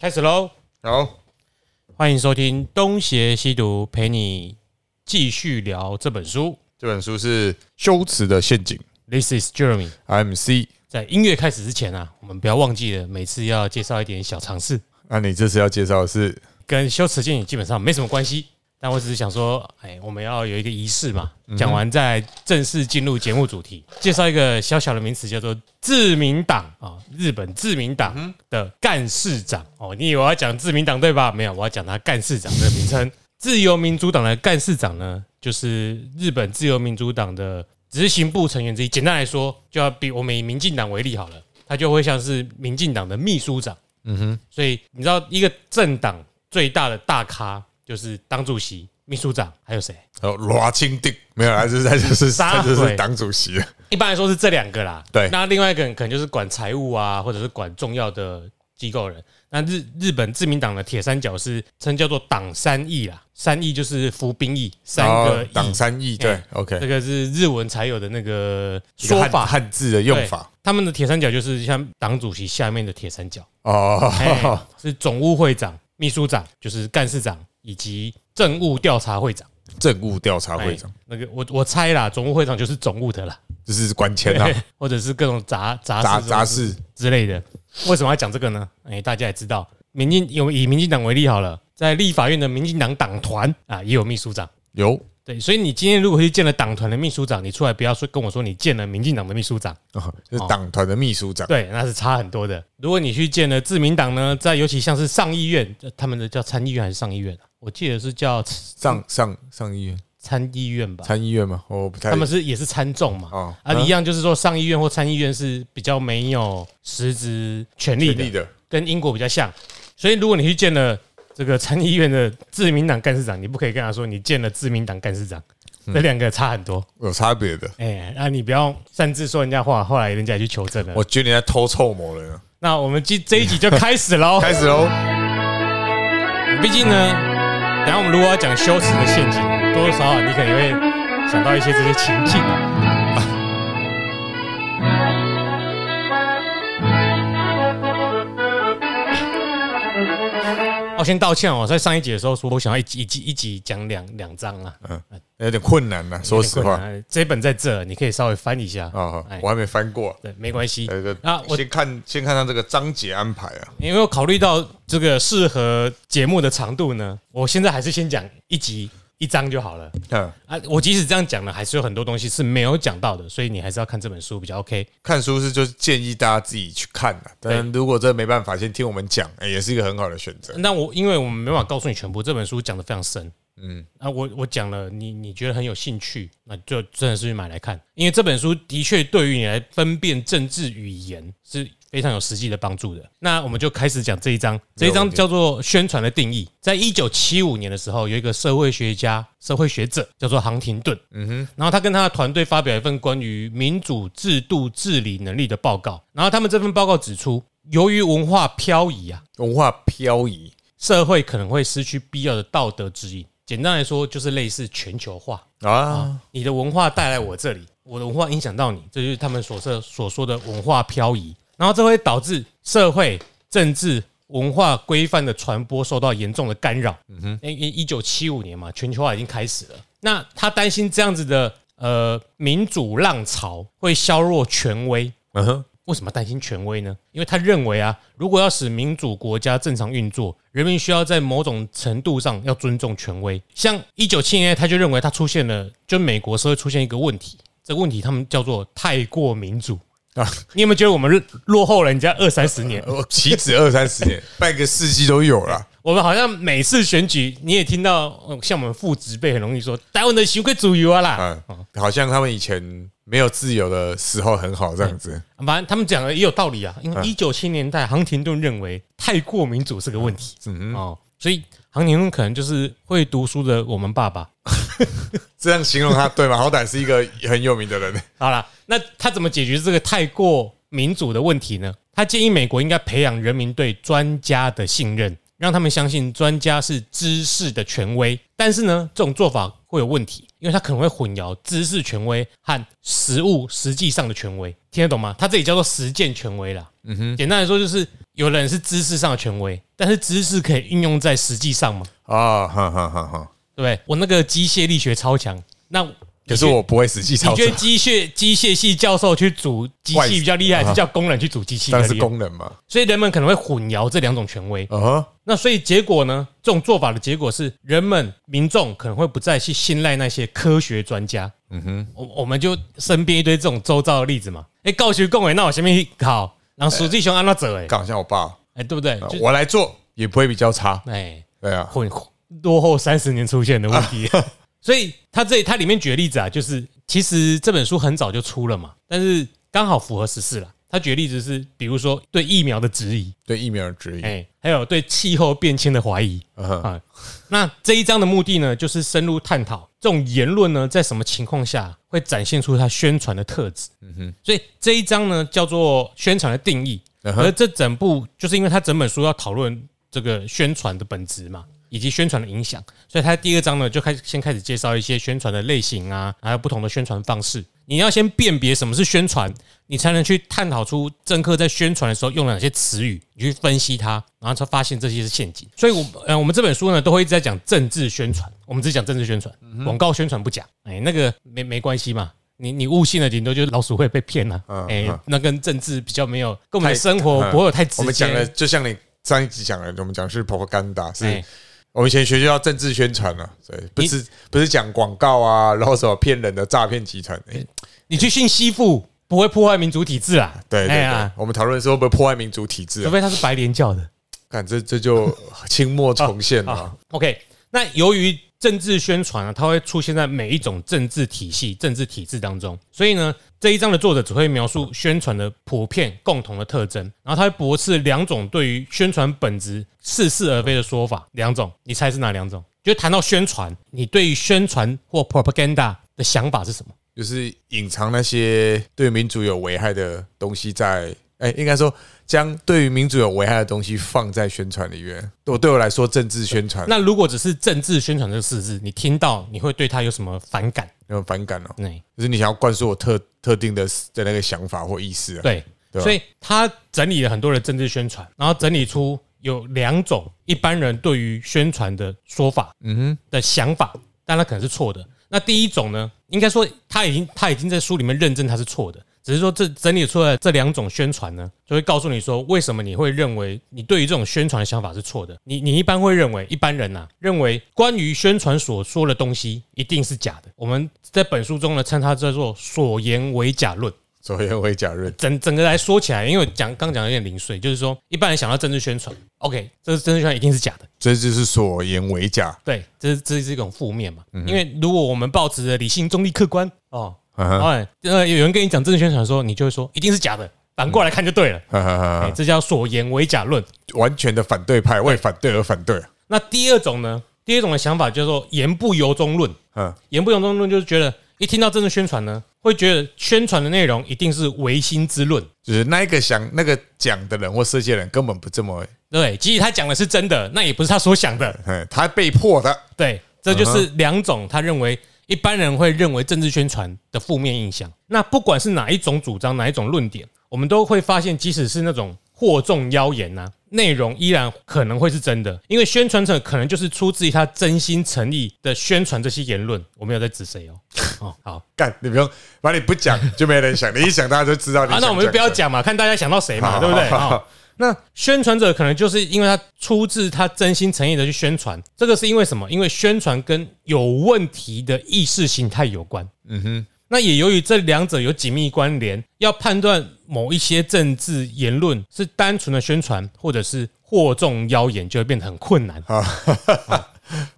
开始喽！好，欢迎收听东邪西毒，陪你继续聊这本书。这本书是《修辞的陷阱》This is Jeremy。，MC。在音乐开始之前啊，我们不要忘记了，每次要介绍一点小常识，那你这次要介绍的是跟修辞陷阱基本上没什么关系。但我只是想说，哎，我们要有一个仪式嘛，讲完再正式进入节目主题，介绍一个小小的名词，叫做自民党啊，日本自民党的干事长哦。你以为我要讲自民党对吧？没有，我要讲他干事长这个名称。自由民主党的干事长呢，就是日本自由民主党的执行部成员之一。简单来说，就要比我们以民进党为例好了，他就会像是民进党的秘书长。嗯哼，所以你知道一个政党最大的大咖就是党主席、秘书长，还有谁？还有，罗清定没有啦，就是他就是就是党主席了。一般来说是这两个啦。对那另外一个人可能就是管财务啊，或者是管重要的机构人。那日日本自民党的铁三角是称叫做党三义啦，三义就是服兵役，三个党三义，对哎，OK，这个是日文才有的那个说法。汉字的用法。他们的铁三角就是像党主席下面的铁三角，哎哦，是总务会长、秘书长，就是干事长，以及政务调查会长。政务调查会长哎，那个我我猜啦，总务会长就是总务的啦，就是管钱啦，或者是各种杂杂杂事杂事。之类的。为什么要讲这个呢？哎，大家也知道，民进有以民进党为例好了，在立法院的民进党党团啊，也有秘书长。有对，所以你今天如果去见了党团的秘书长，你出来不要说跟我说你见了民进党的秘书长，哦就是党团的秘书长。对，那是差很多的。如果你去见了自民党呢，在尤其像是上议院，呃他们的叫参议院还是上议院啊？我记得是叫上上上议院、参议院吧。参议院吗？我不太他们是也是参众嘛，哦啊，一样就是说上议院或参议院是比较没有实质权利的权力，的跟英国比较像。所以如果你去见了这个参议院的自民党干事长，你不可以跟他说你见了自民党干事长，这两个差很多。有差别的。哎，那你不要擅自说人家话，后来人家也去求证了。我觉得你在偷臭某人啊。那我们这这一集就开始喽。开始喽，毕竟呢，等一下我们如果要讲羞耻的陷阱，多多少少你可能会想到一些这些情境啊。我先道歉哦，在上一集的时候说我想要一集一集一集讲两两章啊，有点困难呐，说实话。这一本在这，你可以稍微翻一下啊哎，我还没翻过。对，没关系。呃，啊我先看先看他这个章节安排啊。因为我考虑到这个适合节目的长度呢，我现在还是先讲一集一章就好了。嗯，啊，我即使这样讲了，还是有很多东西是没有讲到的，所以你还是要看这本书比较 OK。看书是就是建议大家自己去看的，但如果真的没办法，先听我们讲，哎，也是一个很好的选择。那我因为我们没办法告诉你全部，这本书讲的非常深，嗯，啊，我我讲了，你你觉得很有兴趣，那就真的是去买来看，因为这本书的确对于你来分辨政治语言是非常有实际的帮助的。那我们就开始讲这一章，这一章叫做宣传的定义。在一九七五年的时候，有一个社会学家、社会学者叫做杭廷顿，嗯哼，然后他跟他的团队发表一份关于民主制度治理能力的报告，然后他们这份报告指出，由于文化漂移啊，文化漂移，社会可能会失去必要的道德指引。简单来说，就是类似全球化。啊，你的文化带来我这里，我的文化影响到你，这就是他们所说所说的文化漂移。然后这会导致社会、政治、文化规范的传播受到严重的干扰。嗯哼，因为一九七五年嘛，全球化已经开始了。那他担心这样子的呃民主浪潮会削弱权威。嗯哼，为什么担心权威呢？因为他认为啊，如果要使民主国家正常运作，人民需要在某种程度上要尊重权威。像一九七年，他就认为他出现了，就美国社会出现一个问题，这个问题他们叫做太过民主啊啊。你有没有觉得我们落后人家二三十年？我岂止二三十年，半个世纪都有了。我们好像每次选举，你也听到，呃像我们父执辈很容易说台湾的行规主流啊啦，嗯，好像他们以前没有自由的时候很好这样子。反正他们讲的也有道理啊，因为一九七年代，杭廷顿认为太过民主是个问题，嗯哦，所以杭廷顿可能就是会读书的我们爸爸。这样形容他对吗？好歹是一个很有名的人。好了，那他怎么解决这个太过民主的问题呢？他建议美国应该培养人民对专家的信任，让他们相信专家是知识的权威。但是呢，这种做法会有问题，因为他可能会混淆知识权威和实物实际上的权威。听得懂吗？他这里叫做实践权威啦。嗯哼，简单来说就是有人是知识上的权威，但是知识可以应用在实际上吗？啊，哈哈哈哈。对不对？我那个机械力学超强，那可是我不会实际操作你觉得，机械机械系教授去组机器比较厉害，还是叫工人去组机器比当然是厉害？工人嘛。所以人们可能会混淆这两种权威。嗯哼，那所以结果呢？这种做法的结果是，人们民众可能会不再去信赖那些科学专家。嗯哼，我我们就身边一堆这种周遭的例子嘛。哎，告学共委，那我前面考，然后实际熊安那走，哎，刚好像我爸，哎，对不对？就我来做也不会比较差。哎，对啊，混落后三十年出现的问题。所以他这他里面举的例子啊，就是其实这本书很早就出了嘛，但是刚好符合时事了。他举的例子是，比如说对疫苗的质疑，对疫苗的质疑。哎，还有对气候变迁的怀疑啊。那这一章的目的呢，就是深入探讨这种言论呢，在什么情况下会展现出它宣传的特质。嗯哼，所以这一章呢，叫做宣传的定义。而这整部就是因为它整本书要讨论这个宣传的本质嘛，以及宣传的影响，所以它第二章呢就开始先开始介绍一些宣传的类型啊，还有不同的宣传方式。你要先辨别什么是宣传，你才能去探讨出政客在宣传的时候用了哪些词语，你去分析它，然后才发现这些是陷阱。所以我，呃，我们这本书呢都会一直在讲政治宣传，我们只讲政治宣传，广告宣传不讲。哎，那个没没关系嘛。你你悟性的，顶多就是老鼠会被骗了、嗯哎、嗯那跟政治比较没有，跟我们的生活嗯不会有太直接。我们讲的就像你上一集讲的，我们讲是 propaganda，是哎我们以前学校政治宣传啊，对，不是不是讲广告啊，然后什么骗人的诈骗集团，哎，你去信西富不会破坏民主体制啊？对对对哎呀，我们讨论说会不会破坏民主体制啊？除非他是白莲教的。看这这就 清末重现了啊。OK，那由于政治宣传啊，它会出现在每一种政治体系、政治体制当中，所以呢，这一章的作者只会描述宣传的普遍共同的特征，然后他会驳斥两种对于宣传本质似是而非的说法。两种，你猜是哪两种？就谈到宣传，你对于宣传或 propaganda 的想法是什么？就是隐藏那些对民主有危害的东西在，哎，应该说将对于民主有危害的东西放在宣传里面。我对我来说，政治宣传那如果只是政治宣传这个四字，你听到你会对他有什么反感？有种反感哦，对就是你想要灌输我特特定的的那个想法或意思啊。对，对吧所以他整理了很多的政治宣传，然后整理出有两种一般人对于宣传的说法，嗯哼的想法，但他可能是错的。那第一种呢，应该说他已经他已经在书里面认证他是错的，只是说这整理出来这两种宣传呢，就会告诉你说为什么你会认为你对于这种宣传的想法是错的。你你一般会认为一般人呐、认为关于宣传所说的东西一定是假的。我们在本书中呢称它叫做所言为假论。所言为假论，整整个来说起来，因为我讲刚讲有点零碎，就是说一般人想到政治宣传，OK，这是政治宣传一定是假的，这就是所言为假。对，这是这是一种负面嘛。因为如果我们保持着理性、中立、客观哦，嗯哼哎，呃，有人跟你讲政治宣传的时候，你就会说一定是假的，反过来看就对了，哈这叫所言为假论。完全的反对派，为反对而反对。那第二种呢？第二种的想法叫做言不由衷论。嗯，言不由衷论就是觉得一听到政治宣传呢，会觉得宣传的内容一定是唯心之论。就是那一个想那个讲的人或设计的人根本不这么，对，即使他讲的是真的，那也不是他所想的。哎，他被迫的。对，这就是两种他认为一般人会认为政治宣传的负面印象。那不管是哪一种主张，哪一种论点，我们都会发现，即使是那种惑众妖言呐、内容依然可能会是真的，因为宣传者可能就是出自于他真心诚意的宣传这些言论。我没有在指谁哦。哦，好干，你不用，反正你不讲就没人想，你一想大家就知道你啊，那我们就不要。讲嘛，看大家想到谁嘛，好对不对？那宣传者可能就是因为他出自他真心诚意的去宣传，这个是因为什么？因为宣传跟有问题的意识形态有关。嗯哼，那也由于这两者有紧密关联，要判断某一些政治言论是单纯的宣传，或者是惑众妖言，就会变得很困难。好，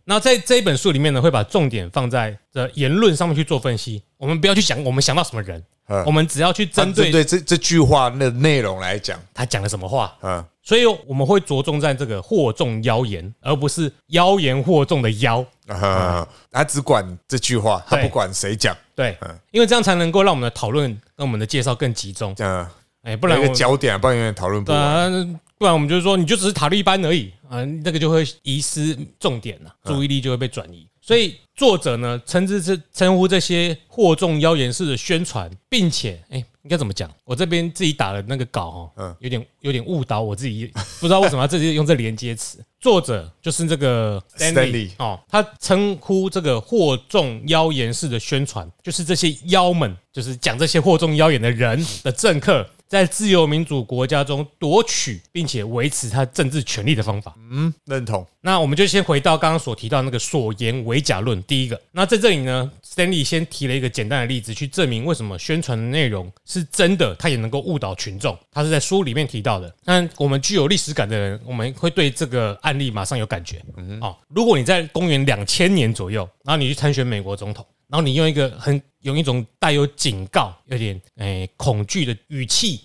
那在这一本书里面呢，会把重点放在这言论上面去做分析。我们不要去想我们想到什么人，嗯。我们只要去针针对对这这句话的内容来讲，他讲了什么话。嗯，所以我们会着重在这个惑众妖言，而不是妖言惑众的妖。啊，他只管这句话，他对不管谁讲，对。嗯，因为这样才能够让我们的讨论跟我们的介绍更集中。这样哎，不不然一我个焦点，不然永远讨论不完。啊，不然我们就是说，你就只是塔利班而已。啊，那个就会遗失重点了，注意力就会被转移。所以作者呢称之是称呼这些惑众妖言式的宣传，并且哎。应该怎么讲？我这边自己打的那个稿哦，嗯，有点有点误导我自己，不知道为什么要自己用这连接词。作者就是这个 Stanley 哦，他称呼这个惑众妖言式的宣传，就是这些妖们，就是讲这些惑众妖言的人的政客。在自由民主国家中夺取并且维持他政治权利的方法，嗯，认同。那我们就先回到刚刚所提到那个所言为假论。第一个，那在这里呢，Stanley 先提了一个简单的例子，去证明为什么宣传的内容是真的，他也能够误导群众。他是在书里面提到的。那我们具有历史感的人，我们会对这个案例马上有感觉。嗯哦，如果你在公元两千年左右，然后你去参选美国总统。然后你用一个很用一种带有警告、有点诶恐惧的语气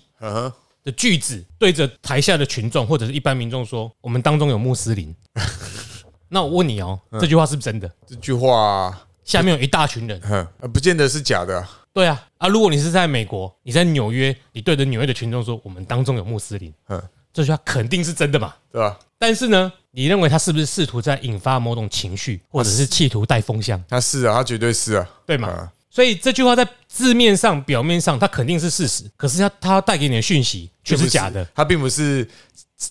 的句子，对着台下的群众或者是一般民众说：“我们当中有穆斯林。”那我问你哦，这句话是不是真的？这句话下面有一大群人，不见得是假的。对啊，啊，如果你是在美国，你在纽约，你对着纽约的群众说：“我们当中有穆斯林。”嗯，这句话肯定是真的嘛？对吧？但是呢？你认为他是不是试图在引发某种情绪，或者是企图带风向？他是啊，他绝对是啊，对吗？所以这句话在字面上、表面上，它肯定是事实。可是他他要带给你的讯息却是假的。他并不是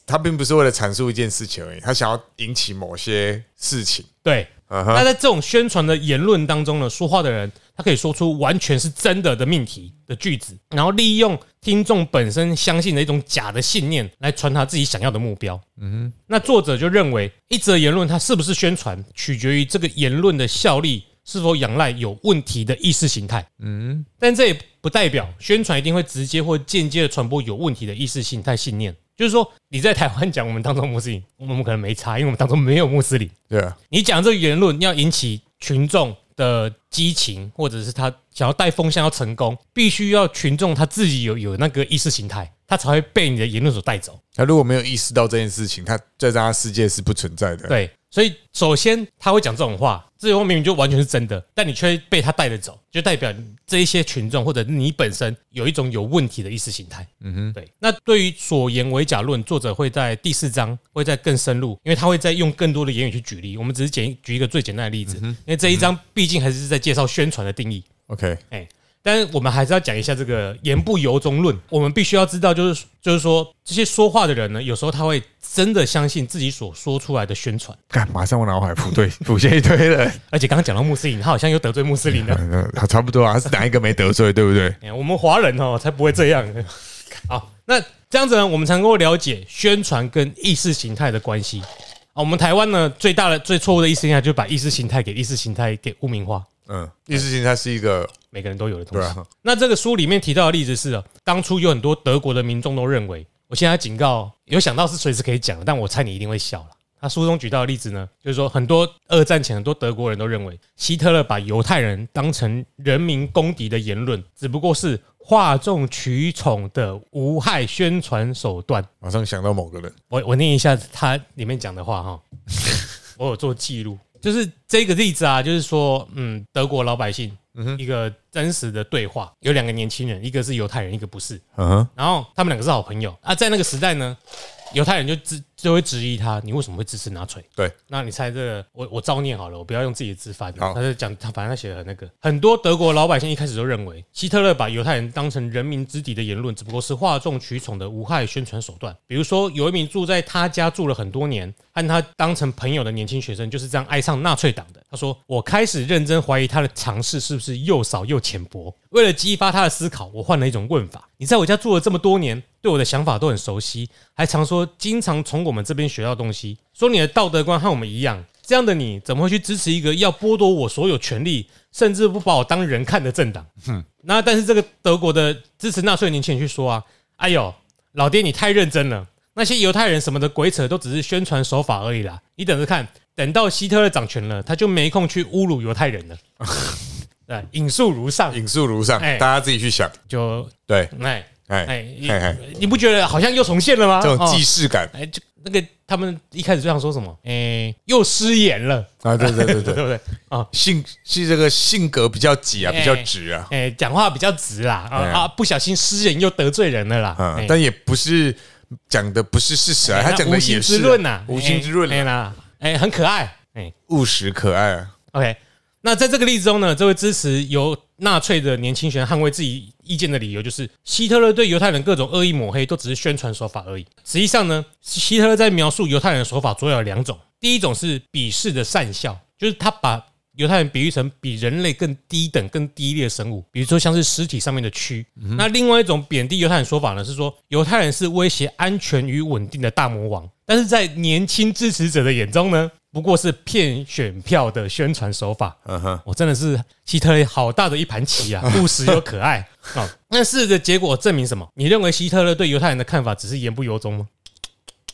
他并不是为了阐述一件事情而已，他想要引起某些事情。对。那在这种宣传的言论当中呢，说话的人他可以说出完全是真的的命题的句子，然后利用听众本身相信的一种假的信念来传达自己想要的目标。嗯哼，那作者就认为，一则言论它是不是宣传，取决于这个言论的效力是否仰赖有问题的意识形态。嗯，但这也不代表宣传一定会直接或间接的传播有问题的意识形态信念。就是说，你在台湾讲我们当中穆斯林，我们可能没差，因为我们当中没有穆斯林。对啊，你讲这个言论要引起群众的激情，或者是他想要带风向要成功，必须要群众他自己有有那个意识形态，他才会被你的言论所带走。他如果没有意识到这件事情，他在他世界是不存在的。对。所以，首先他会讲这种话，这种话明明就完全是真的，但你却被他带着走，就代表这一些群众或者你本身有一种有问题的意识形态。嗯哼，对。那对于所言为假论，作者会在第四章会再更深入，因为他会再用更多的言语去举例。我们只是简举一个最简单的例子，因为这一章毕竟还是在介绍宣传的定义。OK，哎。但是我们还是要讲一下这个言不由衷论。我们必须要知道，就是就是说，这些说话的人呢，有时候他会真的相信自己所说出来的宣传。看，马上我脑海浮对浮现一堆人，而且刚刚讲到穆斯林，他好像又得罪穆斯林了。差不多啊，是哪一个没得罪，对不对？我们华人哦，才不会这样。好，那这样子呢，我们才能够了解宣传跟意识形态的关系。啊，我们台湾呢，最大的最错误的意识形态，就是把意识形态给意识形态给污名化。嗯，意识形态是一个每个人都有的东西。那这个书里面提到的例子是，当初有很多德国的民众都认为，我现在警告，有想到是随时可以讲，但我猜你一定会笑了。他书中举到的例子呢，就是说很多二战前很多德国人都认为，希特勒把犹太人当成人民公敌的言论，只不过是哗众取宠的无害宣传手段。马上想到某个人，我我念一下他里面讲的话哈，我有做记录。就是这个例子啊，就是说，嗯，德国老百姓一个真实的对话，有两个年轻人，一个是犹太人，一个不是，嗯，然后他们两个是好朋友。啊，在那个时代呢。犹太人就质就会质疑他，你为什么会支持纳粹？对，那你猜这个，我我照念好了，我不要用自己的字翻。他就讲他，反正他写的很那个。很多德国老百姓一开始都认为，希特勒把犹太人当成人民之敌的言论，只不过是哗众取宠的无害宣传手段。比如说，有一名住在他家住了很多年，和他当成朋友的年轻学生，就是这样爱上纳粹党的。他说：“我开始认真怀疑他的尝试是不是又少又浅薄。为了激发他的思考，我换了一种问法：你在我家住了这么多年。”对我的想法都很熟悉，还常说经常从我们这边学到东西。说你的道德观和我们一样，这样的你怎么会去支持一个要剥夺我所有权利，甚至不把我当人看的政党？哼！那但是这个德国的支持纳粹的年轻人去说啊，哎呦，老爹你太认真了，那些犹太人什么的鬼扯都只是宣传手法而已啦。你等着看，等到希特勒掌权了，他就没空去侮辱犹太人了。对，引述如上，引述如上，大家自己去想。就对，哎。哎哎，你不觉得好像又重现了吗？这种既视感，哎，就那个他们一开始就想说什么？哎，又失言了啊！对对对对，对不对？啊，性是这个性格比较急啊，比较直啊，哎，讲话比较直啦啊啊！不小心失言又得罪人了啦。嗯，但也不是讲的不是事实啊，他讲的无心之论呐，无心之论啦，哎，很可爱，哎，务实可爱啊。OK，那在这个例子中呢，这位支持由纳粹的年轻学员捍卫自己意见的理由，就是希特勒对犹太人各种恶意抹黑，都只是宣传手法而已。实际上呢，希特勒在描述犹太人的手法主要有两种，第一种是鄙视的善笑，就是他把犹太人比喻成比人类更低等、更低劣的生物，比如说像是尸体上面的蛆。那另外一种贬低犹太人说法呢，是说犹太人是威胁安全与稳定的大魔王，但是在年轻支持者的眼中呢，不过是骗选票的宣传手法。嗯哼，我真的是希特勒好大的一盘棋啊，务实又可爱啊。那事实的结果证明什么？你认为希特勒对犹太人的看法只是言不由衷吗？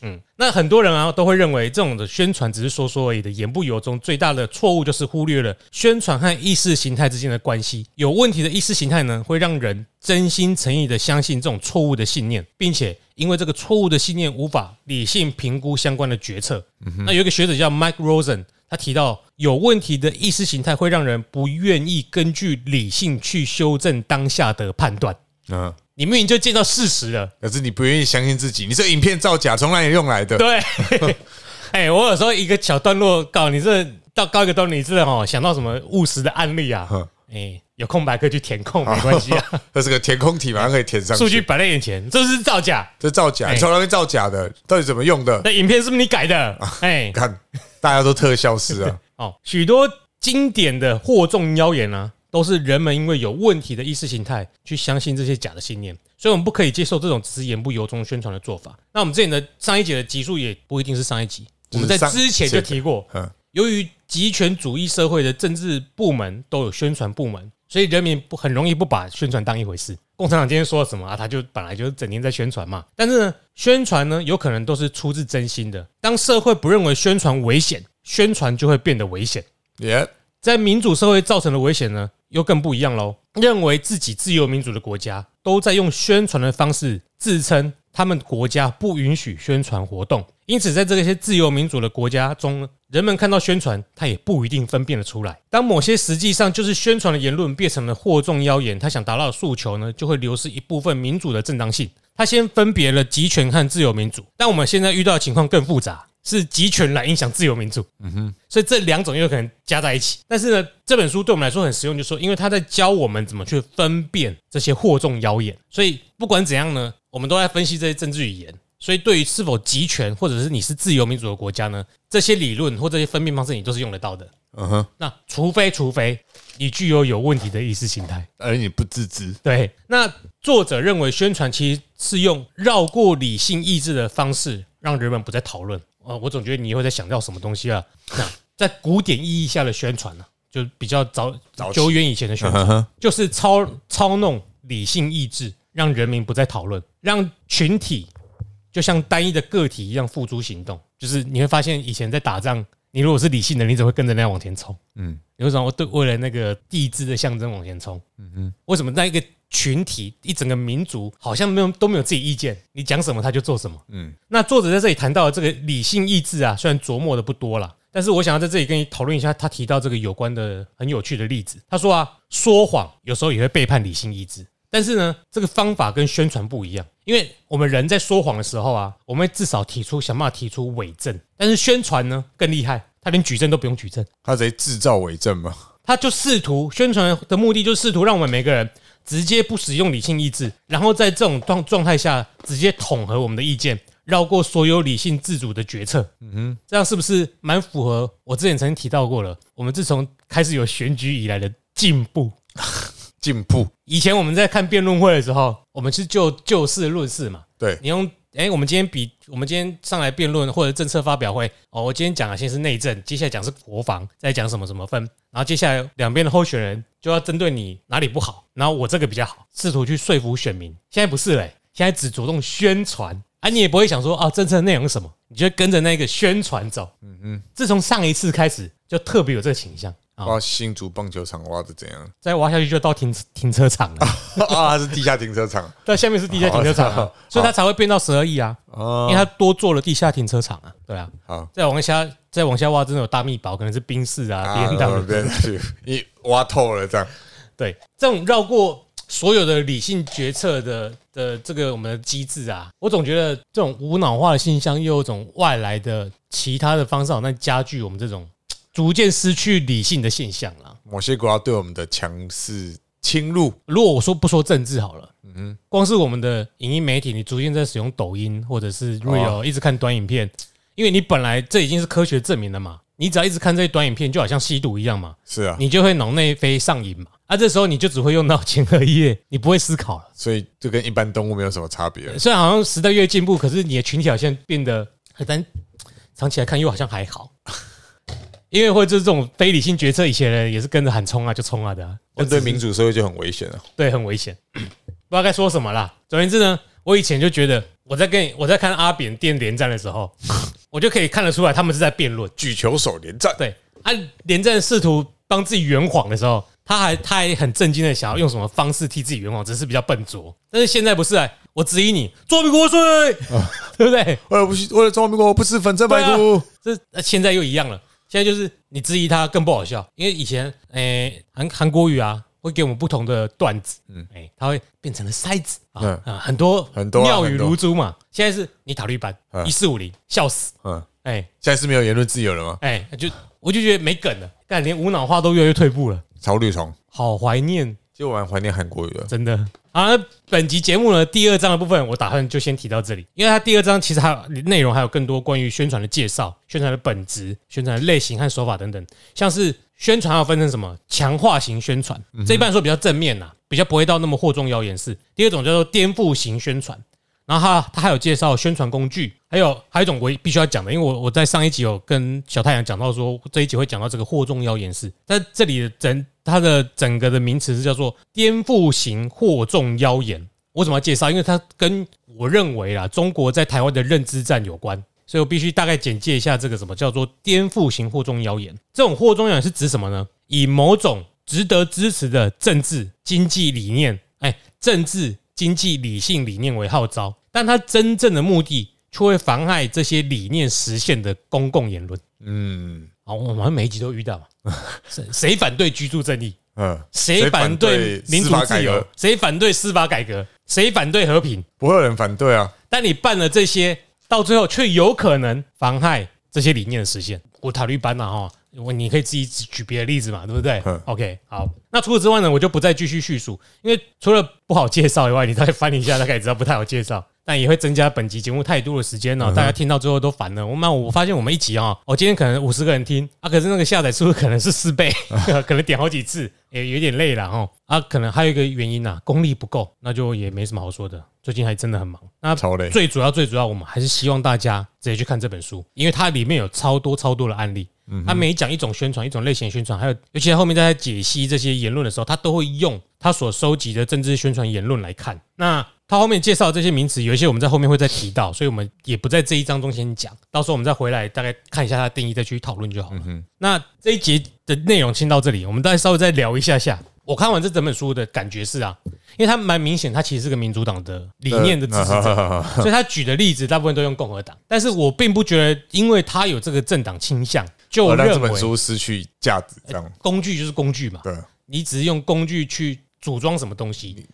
嗯，那很多人啊都会认为这种的宣传只是说说而已的，言不由衷。最大的错误就是忽略了宣传和意识形态之间的关系。有问题的意识形态呢，会让人真心诚意的相信这种错误的信念，并且因为这个错误的信念无法理性评估相关的决策。那有一个学者叫 Mike Rosen，他提到有问题的意识形态会让人不愿意根据理性去修正当下的判断。嗯，你明明就见到事实了。可是你不愿意相信自己，你这影片造假，从哪里用来的？对，哎，我有时候一个小段落告你这到高一个段落，你真的哦想到什么务实的案例啊哼？哎，有空白可以去填空，没关系啊，这是个填空题，马上可以填上去。数据摆在眼前，这是造假。这造假，你从来没造假的？到底怎么用的？那影片是不是你改的？哎，看，大家都特效师啊，哦，许多经典的惑众妖言呢，都是人们因为有问题的意识形态去相信这些假的信念，所以我们不可以接受这种只是言不由衷宣传的做法。那我们之前的上一节的集数也不一定是上一集，我们在之前就提过，嗯，由于集权主义社会的政治部门都有宣传部门，所以人民不很容易不把宣传当一回事。共产党今天说了什么啊？他就本来就是整天在宣传嘛。但是呢，宣传呢有可能都是出自真心的。当社会不认为宣传危险，宣传就会变得危险。耶，在民主社会造成的危险呢，又更不一样喽。认为自己自由民主的国家，都在用宣传的方式自称他们国家不允许宣传活动。因此，在这些自由民主的国家中，人们看到宣传，他也不一定分辨得出来。当某些实际上就是宣传的言论变成了惑众妖言，他想达到的诉求呢，就会流失一部分民主的正当性。他先分别了集权和自由民主，但我们现在遇到的情况更复杂，是集权来影响自由民主。嗯哼所以这两种又有可能加在一起。但是呢，这本书对我们来说很实用，就是说，因为他在教我们怎么去分辨这些惑众谣言。所以不管怎样呢，我们都在分析这些政治语言。所以对于是否集权，或者是你是自由民主的国家呢，这些理论或这些分辨方式，你都是用得到的。嗯哼，那除非除非你具有有问题的意识形态。而你不自知，对，那作者认为宣传其实是用绕过理性意志的方式，让人们不再讨论。呃，我总觉得你会在想到什么东西啊？那在古典意义下的宣传呢、就比较早早久远以前的宣传，嗯，就是操操弄理性意志，让人民不再讨论，让群体就像单一的个体一样付诸行动。就是你会发现，以前在打仗，你如果是理性的，你只会跟着那样往前冲。嗯，你为什么对为了那个地质的象征往前冲？嗯嗯，为什么那一个群体一整个民族好像没有都没有自己意见，你讲什么他就做什么？嗯，那作者在这里谈到的这个理性意志啊，虽然琢磨的不多了，但是我想要在这里跟你讨论一下，他提到这个有关的很有趣的例子。他说啊，说谎有时候也会背叛理性意志，但是呢，这个方法跟宣传不一样，因为我们人在说谎的时候啊，我们会至少提出想办法提出伪证，但是宣传呢更厉害，他连举证都不用举证。他直接制造伪证嘛，他就试图宣传的目的，就是试图让我们每个人直接不使用理性意志，然后在这种状状态下直接统合我们的意见，绕过所有理性自主的决策。嗯哼，这样是不是蛮符合我之前曾经提到过了？我们自从开始有选举以来的进步。进步，以前我们在看辩论会的时候，我们是就就事论事嘛。对，你用哎、我们今天比我们今天上来辩论或者政策发表会哦，我今天讲的先是内政，接下来讲是国防，再讲什么什么分，然后接下来两边的候选人就要针对你哪里不好，然后我这个比较好，试图去说服选民。现在不是嘞，现在只着重宣传啊，你也不会想说啊，政策内容是什么，你就跟着那个宣传走。嗯嗯，自从上一次开始，就特别有这个倾向啊，挖新竹棒球场挖的怎样？再挖下去就到停停车场了。啊，它是地下停车场。但下面是地下停车场、啊，所以它才会变到十二亿啊，哦。因为它多做了地下停车场啊，对啊，好，再往下再往下挖，真的有大密宝，可能是冰室啊、N 啊 W，别去，你挖透了这样，对，这种绕过所有的理性决策的的这个我们的机制啊，我总觉得这种无脑化的现象，又有一种外来的其他的方式，好像加剧我们这种逐渐失去理性的现象了。某些国家对我们的强势侵入，如果我说不说政治好了，嗯光是我们的影音媒体，你逐渐在使用抖音或者是 Real，、一直看短影片，因为你本来这已经是科学证明了嘛，你只要一直看这些短影片，就好像吸毒一样嘛，是啊，你就会脑内啡上瘾嘛。啊，这时候你就只会用到前额叶，你不会思考了。所以就跟一般动物没有什么差别了。虽然好像时代越进步，可是你的群体好像变得，但长期来看又好像还好。因为会就是这种非理性决策，以前人也是跟着喊冲啊就冲啊的啊、但对民主社会就很危险了。对，很危险，不知道该说什么啦。总而言之呢，我以前就觉得我在跟我在看阿扁电连战的时候，我就可以看得出来他们是在辩论。举球手连战，对，啊，连战试图帮自己圆谎的时候，他还他还很震惊的想要用什么方式替自己圆谎，只是比较笨拙。但是现在不是啊，我质疑你做民国税，对不对？为了不去为了中华民国不吃粉蒸排骨，这呃现在又一样了。现在就是你质疑他更不好笑，因为以前诶韩韩国语啊会给我们不同的段子，嗯，哎，它会变成了筛子啊嗯啊，很多很多啊妙语很多如珠嘛。现在是你塔绿班嗯一四五零笑死，嗯，哎现在是没有言论自由了吗？哎，就我就觉得没梗了，但连无脑化都越来越退步了，草履虫，好怀念，其实我蛮怀念韩国语的。真的。啊，那本集节目呢，第二章的部分我打算就先提到这里，因为它第二章其实还有内容，还有更多关于宣传的介绍、宣传的本质、宣传的类型和手法等等。像是宣传要分成什么强化型宣传，这一般说比较正面呐，比较不会到那么惑众谣言式。第二种叫做颠覆型宣传，然后它它还有介绍宣传工具，还有还有一种我必须要讲的，因为我我在上一集有跟小太阳讲到说这一集会讲到这个祸众妖言式，在这里的整它的整个的名词是叫做颠覆型祸众妖言。我怎么要介绍？因为它跟我认为啦，中国在台湾的认知战有关，所以我必须大概简介一下这个什么叫做颠覆型祸众妖言。这种祸众妖言是指什么呢？以某种值得支持的政治经济理念，哎，政治经济理性理念为号召，但它真正的目的却会妨害这些理念实现的公共言论。嗯啊，我们每一集都遇到嘛，谁谁反对居住正义？嗯，谁反对民主自由？谁反对司法改革？谁反对和平？不会有人反对啊。但你办了这些，到最后却有可能妨害这些理念的实现。我塔绿班呐哈，我你可以自己举别的例子嘛，对不对嗯？OK，好。那除此之外呢，我就不再继续叙述，因为除了不好介绍以外，你再翻一下，大概也知道不太好介绍。但也会增加本集节目太多的时间呢、大家听到最后都烦了。我们我发现我们一集啊，我今天可能五十个人听啊，可是那个下载数可能是四倍，可能点好几次，也有点累了哈。啊，可能还有一个原因呐、功力不够，那就也没什么好说的。最近还真的很忙。那超累最主要最主要，我们还是希望大家直接去看这本书，因为它里面有超多超多的案例。它每讲一种宣传，一种类型宣传，还有尤其在后面在解析这些言论的时候，他都会用他所收集的政治宣传言论来看。那他后面介绍这些名词，有一些我们在后面会再提到，所以我们也不在这一章中先讲，到时候我们再回来大概看一下它的定义，再去讨论就好了。那这一节的内容先到这里，我们再稍微再聊一下下。我看完这整本书的感觉是啊，因为他蛮明显，他其实是个民主党的理念的支持者，所以他举的例子大部分都用共和党，但是我并不觉得，因为他有这个政党倾向，就而让这本书失去价值，这样工具就是工具嘛，对。你只是用工具去组装什么东西，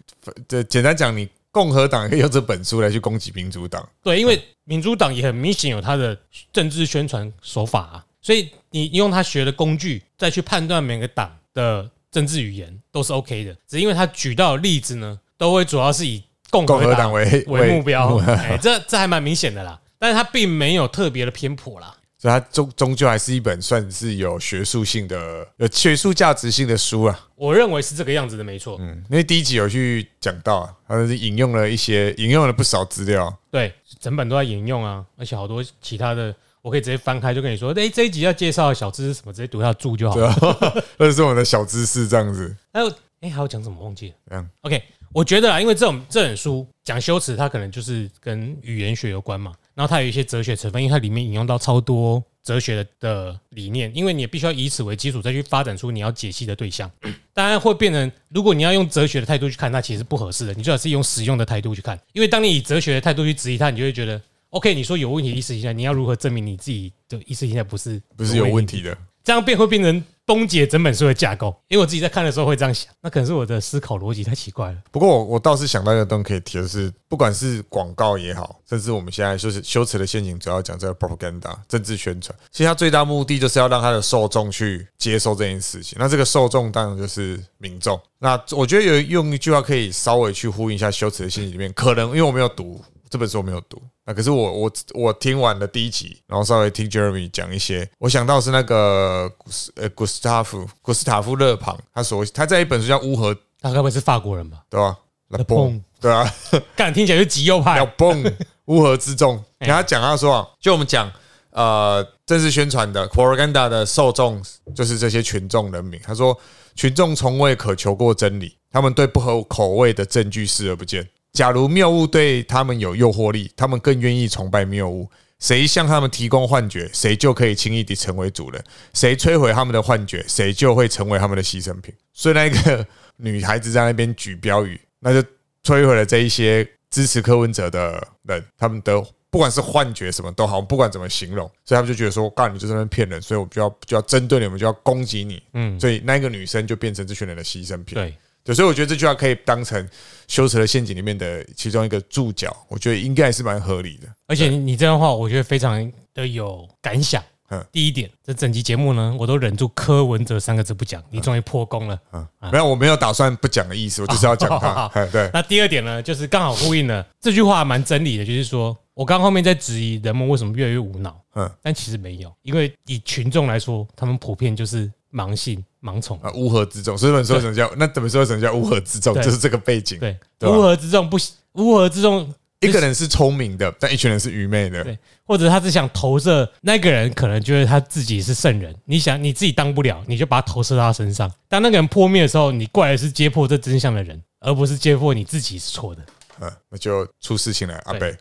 这简单讲，你共和党可以用这本书来去攻击民主党，对，因为民主党也很明显有他的政治宣传手法啊，所以你用他学的工具再去判断每个党的政治语言都是 OK 的，只是因为他举到的例子呢，都会主要是以共共和和党党为为目标，哎，这这还蛮明显的啦，但是他并没有特别的偏颇啦。所以它终终究还是一本算是有学术性的、有学术价值性的书啊。我认为是这个样子的，没错。嗯，因为第一集有去讲到啊，他是引用了一些引用了不少资料，对，整本都在引用啊，而且好多其他的，我可以直接翻开就跟你说，哎，这一集要介绍小知识什么，直接读下注就好对了。啊，这是我们的小知识，这样子，还有，哎，还要讲什么忘记了这样？OK，我觉得啊，因为这种这本书讲修辞，它可能就是跟语言学有关嘛，然后它有一些哲学成分，因为它里面引用到超多哲学的的理念，因为你也必须要以此为基础，再去发展出你要解析的对象。当然会变成，如果你要用哲学的态度去看它，其实是不合适的。你最好是用实用的态度去看，因为当你以哲学的态度去质疑它，你就会觉得，OK，你说有问题的意识形态，你要如何证明你自己的意识形态不是不是有问题的，这样变会变成崩解整本书的架构。因为我自己在看的时候会这样想，那可能是我的思考逻辑太奇怪了。不过我我倒是想到一个东西可以提的是，不管是广告也好，甚至我们现在就是修辞的陷阱，主要讲这个 propaganda 政治宣传，其实它最大目的就是要让它的受众去接受这件事情。那这个受众当然就是民众。那我觉得有用一句话可以稍微去呼应一下修辞的陷阱里面，可能因为我没有读这本书，我没有读。那可是我我我听完了第一集，然后稍微听 Jeremy 讲一些，我想到是那个古斯呃古斯塔夫古斯塔夫勒庞，他所他在一本书叫《乌合》，他该不会是法国人吧？对吧？勒庞，对啊，干听起来就极右派要。蹦 乌合之众。然后他讲他说啊，就我们讲呃正式宣传的 propaganda 的受众就是这些群众人民。他说群众从未渴求过真理，他们对不合口味的证据视而不见。假如谬误对他们有诱惑力，他们更愿意崇拜谬误。谁向他们提供幻觉，谁就可以轻易地成为主人；谁摧毁他们的幻觉，谁就会成为他们的牺牲品。所以那个女孩子在那边举标语，那就摧毁了这一些支持柯文哲的人，他们的不管是幻觉什么都好，不管怎么形容，所以他们就觉得说，干你就在那边骗人，所以我们就要就要针对你们，就要攻击你。嗯，所以那个女生就变成这群人的牺牲品。对，对，所以我觉得这句话可以当成修辞的陷阱里面的其中一个注脚，我觉得应该还是蛮合理的。而且你你这样的话，我觉得非常的有感想嗯。第一点，这整集节目呢，我都忍住柯文哲三个字不讲，你终于破功了。嗯，没有，我没有打算不讲的意思，我就是要讲它。哎对，那第二点呢，就是刚好呼应了这句话，蛮真理的，就是说我刚后面在质疑人们为什么越来越无脑，嗯但其实没有，因为以群众来说，他们普遍就是盲信、盲从。啊，乌合之众，所以本书为什么叫那怎么说为什么叫乌合之众？就是这个背景。对，乌合之众不乌合之众，一个人是聪明的，但一群人是愚昧的。对或者他只想投射那个人，可能觉得他自己是圣人，你想你自己当不了，你就把他投射到他身上。当那个人破灭的时候，你怪的是揭破这真相的人，而不是揭破你自己是错的。嗯，那就出事情了，阿对贝，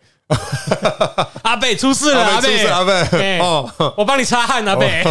阿贝出事了，阿阿贝阿贝，哎哦，我帮你擦汗，阿贝。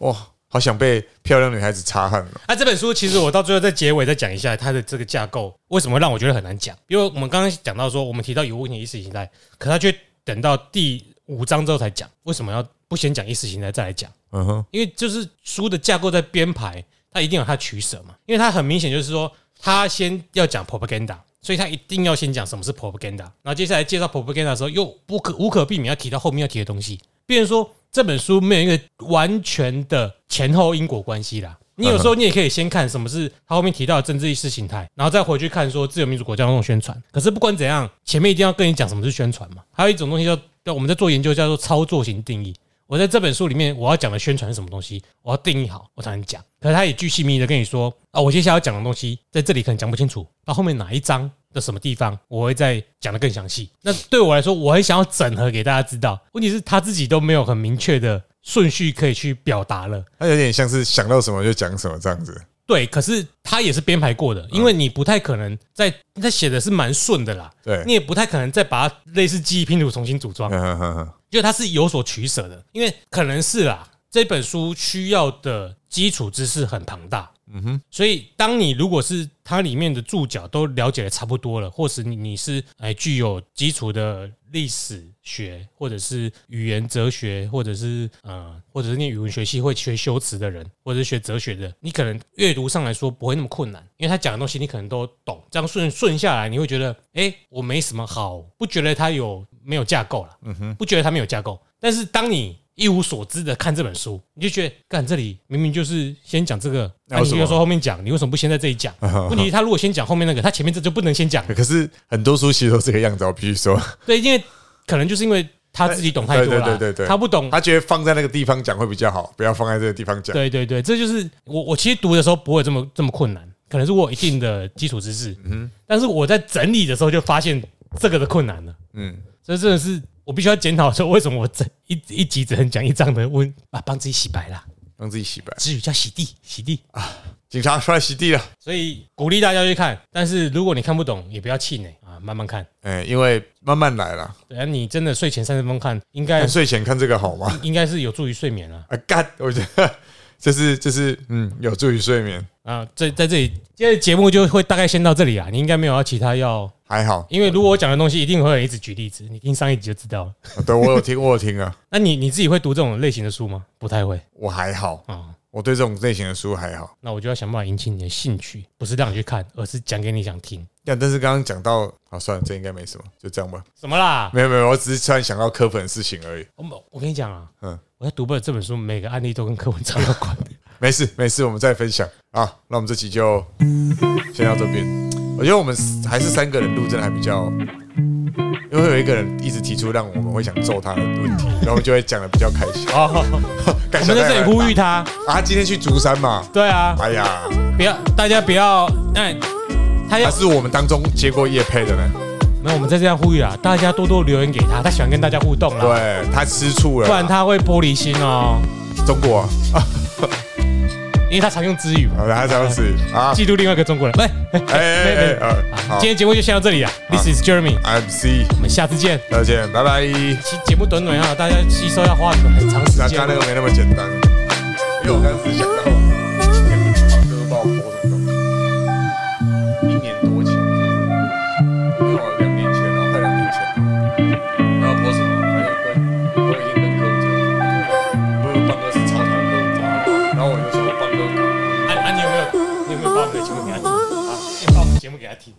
哇，好想被漂亮女孩子擦汗了。那、这本书其实我到最后在结尾再讲一下它的这个架构，为什么让我觉得很难讲？因为我们刚刚讲到说，我们提到有问题意识形态，可他却等到第五章之后才讲，为什么要不先讲意识形态再来讲？嗯哼，因为就是书的架构在编排，它一定有它的取舍嘛。因为它很明显就是说，他先要讲 propaganda，所以他一定要先讲什么是 propaganda，然后接下来介绍 propaganda 的时候，又不可无可避免要提到后面要提的东西。变成说这本书没有一个完全的前后因果关系啦。你有时候你也可以先看什么是他后面提到的政治意识形态，然后再回去看说自由民主国家那种宣传。可是不管怎样，前面一定要跟你讲什么是宣传嘛。还有一种东西叫叫我们在做研究叫做操作型定义。我在这本书里面我要讲的宣传是什么东西，我要定义好，我才能讲。可是他也巨细密的跟你说啊，我接下来要讲的东西在这里可能讲不清楚，到后面哪一章的什么地方我会再讲的更详细。那对我来说，我很想要整合给大家知道，问题是他自己都没有很明确的顺序可以去表达了。他有点像是想到什么就讲什么这样子。对，可是他也是编排过的，因为你不太可能在他写的是蛮顺的啦，对，你也不太可能再把它类似记忆拼图重新组装，就它是有所取舍的，因为可能是啦，这本书需要的基础知识很庞大，嗯哼，所以当你如果是它里面的注脚都了解的差不多了，或是你你是哎具有基础的历史学，或者是语言哲学，或者是呃，或者是念语文学系会学修辞的人，或者是学哲学的，你可能阅读上来说不会那么困难，因为他讲的东西你可能都懂，这样顺顺下来，你会觉得哎，我没什么好，不觉得他有没有架构了，嗯哼，不觉得他没有架构，但是当你一无所知的看这本书，你就觉得，干这里明明就是先讲这个，那、那为什么你有时候后面讲，你为什么不先在这里讲？问题他如果先讲后面那个，他前面这就不能先讲。可是很多书其实都这个样子，我必须说，对，因为可能就是因为他自己懂太多了，对对对对对他不懂。他觉得放在那个地方讲会比较好，不要放在这个地方讲。对对对，这就是我我其实读的时候不会这么这么困难，可能是我有一定的基础知识，嗯，但是我在整理的时候就发现这个的困难了。嗯，这真的是我必须要检讨说，为什么我整一一集只能讲一章的温啊，帮自己洗白啦，让自己洗白。之语叫洗地洗地啊。警察出来洗地了，所以鼓励大家去看，但是如果你看不懂，也不要气馁啊，慢慢看。哎，因为慢慢来啦。对啊，你真的睡前三十分钟看，应该看睡前看这个好吗？应该是有助于睡眠啊。啊，干，我觉得这是这是嗯，有助于睡眠，啊，在在这里，今天的节目就会大概先到这里啊。你应该没有要其他要，还好。因为如果我讲的东西，一定会有人一直举例子，你听上一集就知道了。对我有听，我有听啊，那你你自己会读这种类型的书吗？不太会我还好。啊。我对这种类型的书还好。那我就要想办法引起你的兴趣，不是让你去看，而是讲给你想听。但，但是刚刚讲到，好算了，这应该没什么，就这样吧。什么啦？没有没有，我只是突然想到科粉的事情而已。我我跟你讲啊，嗯嗯，我在读本这本书，每个案例都跟柯文哲有关。没事没事，我们再分享啊。那我们这期就先到这边。我觉得我们还是三个人录，真的还比较，因为有一个人一直提出让我们会想揍他的问题，然后我就会讲的比较开心。哦，感我们在这里呼吁他，啊，今天去竹山嘛。对啊，哎呀，不要大家不要，那他要他是我们当中接过叶配的呢。我们在这样呼吁啊，大家多多留言给他，他喜欢跟大家互动啦，对他吃醋了，不然他会玻璃心哦，中国啊，因为他常用之语嘛，好他这样子啊，嫉妒另外一个中国人。喂，哎哎哎，呃，好今天节目就先到这里啊，This is Jeremy，，I'm C，我们下次见。再见，拜拜。其实节目短短啊，大家吸收要花很长时间那刚。那个没那么简单，因为我刚刚只想到，